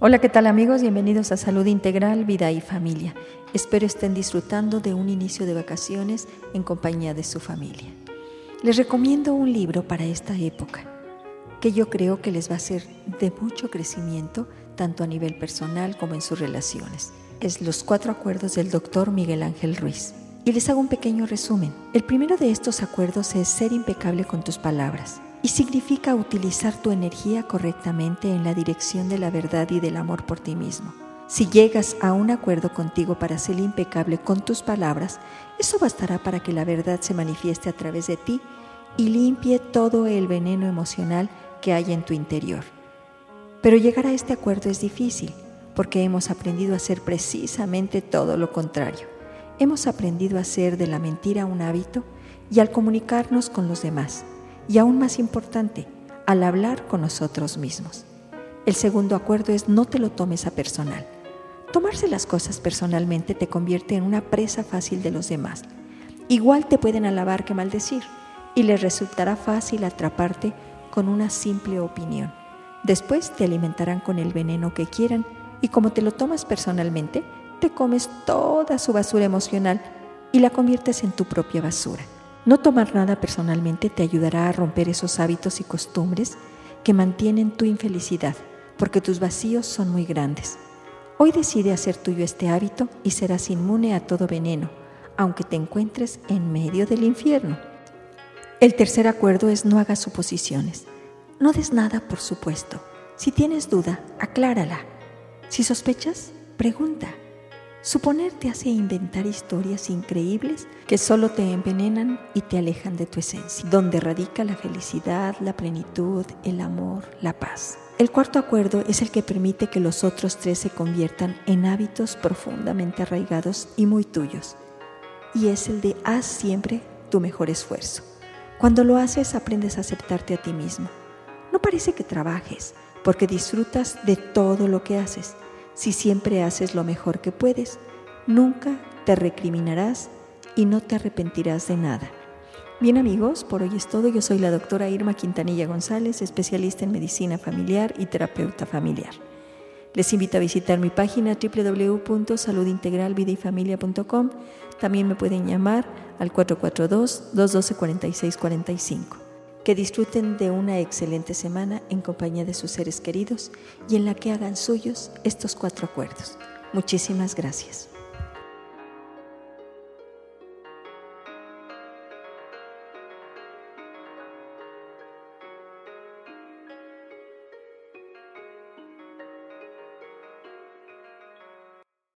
Hola, ¿qué tal amigos? Bienvenidos a Salud Integral, Vida y Familia. Espero estén disfrutando de un inicio de vacaciones en compañía de su familia. Les recomiendo un libro para esta época que yo creo que les va a ser de mucho crecimiento tanto a nivel personal como en sus relaciones. Es Los Cuatro Acuerdos del doctor Miguel Ángel Ruiz. Y les hago un pequeño resumen. El primero de estos acuerdos es ser impecable con tus palabras y significa utilizar tu energía correctamente en la dirección de la verdad y del amor por ti mismo. Si llegas a un acuerdo contigo para ser impecable con tus palabras, eso bastará para que la verdad se manifieste a través de ti y limpie todo el veneno emocional que hay en tu interior. Pero llegar a este acuerdo es difícil porque hemos aprendido a hacer precisamente todo lo contrario. Hemos aprendido a hacer de la mentira un hábito y al comunicarnos con los demás y aún más importante, al hablar con nosotros mismos. El segundo acuerdo es no te lo tomes a personal. Tomarse las cosas personalmente te convierte en una presa fácil de los demás. Igual te pueden alabar que maldecir y les resultará fácil atraparte con una simple opinión. Después te alimentarán con el veneno que quieran y como te lo tomas personalmente, te comes toda su basura emocional y la conviertes en tu propia basura. No tomar nada personalmente te ayudará a romper esos hábitos y costumbres que mantienen tu infelicidad, porque tus vacíos son muy grandes. Hoy decide hacer tuyo este hábito y serás inmune a todo veneno, aunque te encuentres en medio del infierno. El tercer acuerdo es no hagas suposiciones. No des nada por supuesto. Si tienes duda, aclárala. Si sospechas, pregunta. Suponer te hace inventar historias increíbles que solo te envenenan y te alejan de tu esencia, donde radica la felicidad, la plenitud, el amor, la paz. El cuarto acuerdo es el que permite que los otros tres se conviertan en hábitos profundamente arraigados y muy tuyos. Y es el de haz siempre tu mejor esfuerzo. Cuando lo haces aprendes a aceptarte a ti mismo. No parece que trabajes, porque disfrutas de todo lo que haces si siempre haces lo mejor que puedes, nunca te recriminarás y no te arrepentirás de nada. Bien amigos, por hoy es todo. Yo soy la doctora Irma Quintanilla González, especialista en medicina familiar y terapeuta familiar. Les invito a visitar mi página www.saludintegralvidayfamilia.com. También me pueden llamar al 442-212-4645. Que disfruten de una excelente semana en compañía de sus seres queridos y en la que hagan suyos estos cuatro acuerdos. Muchísimas gracias.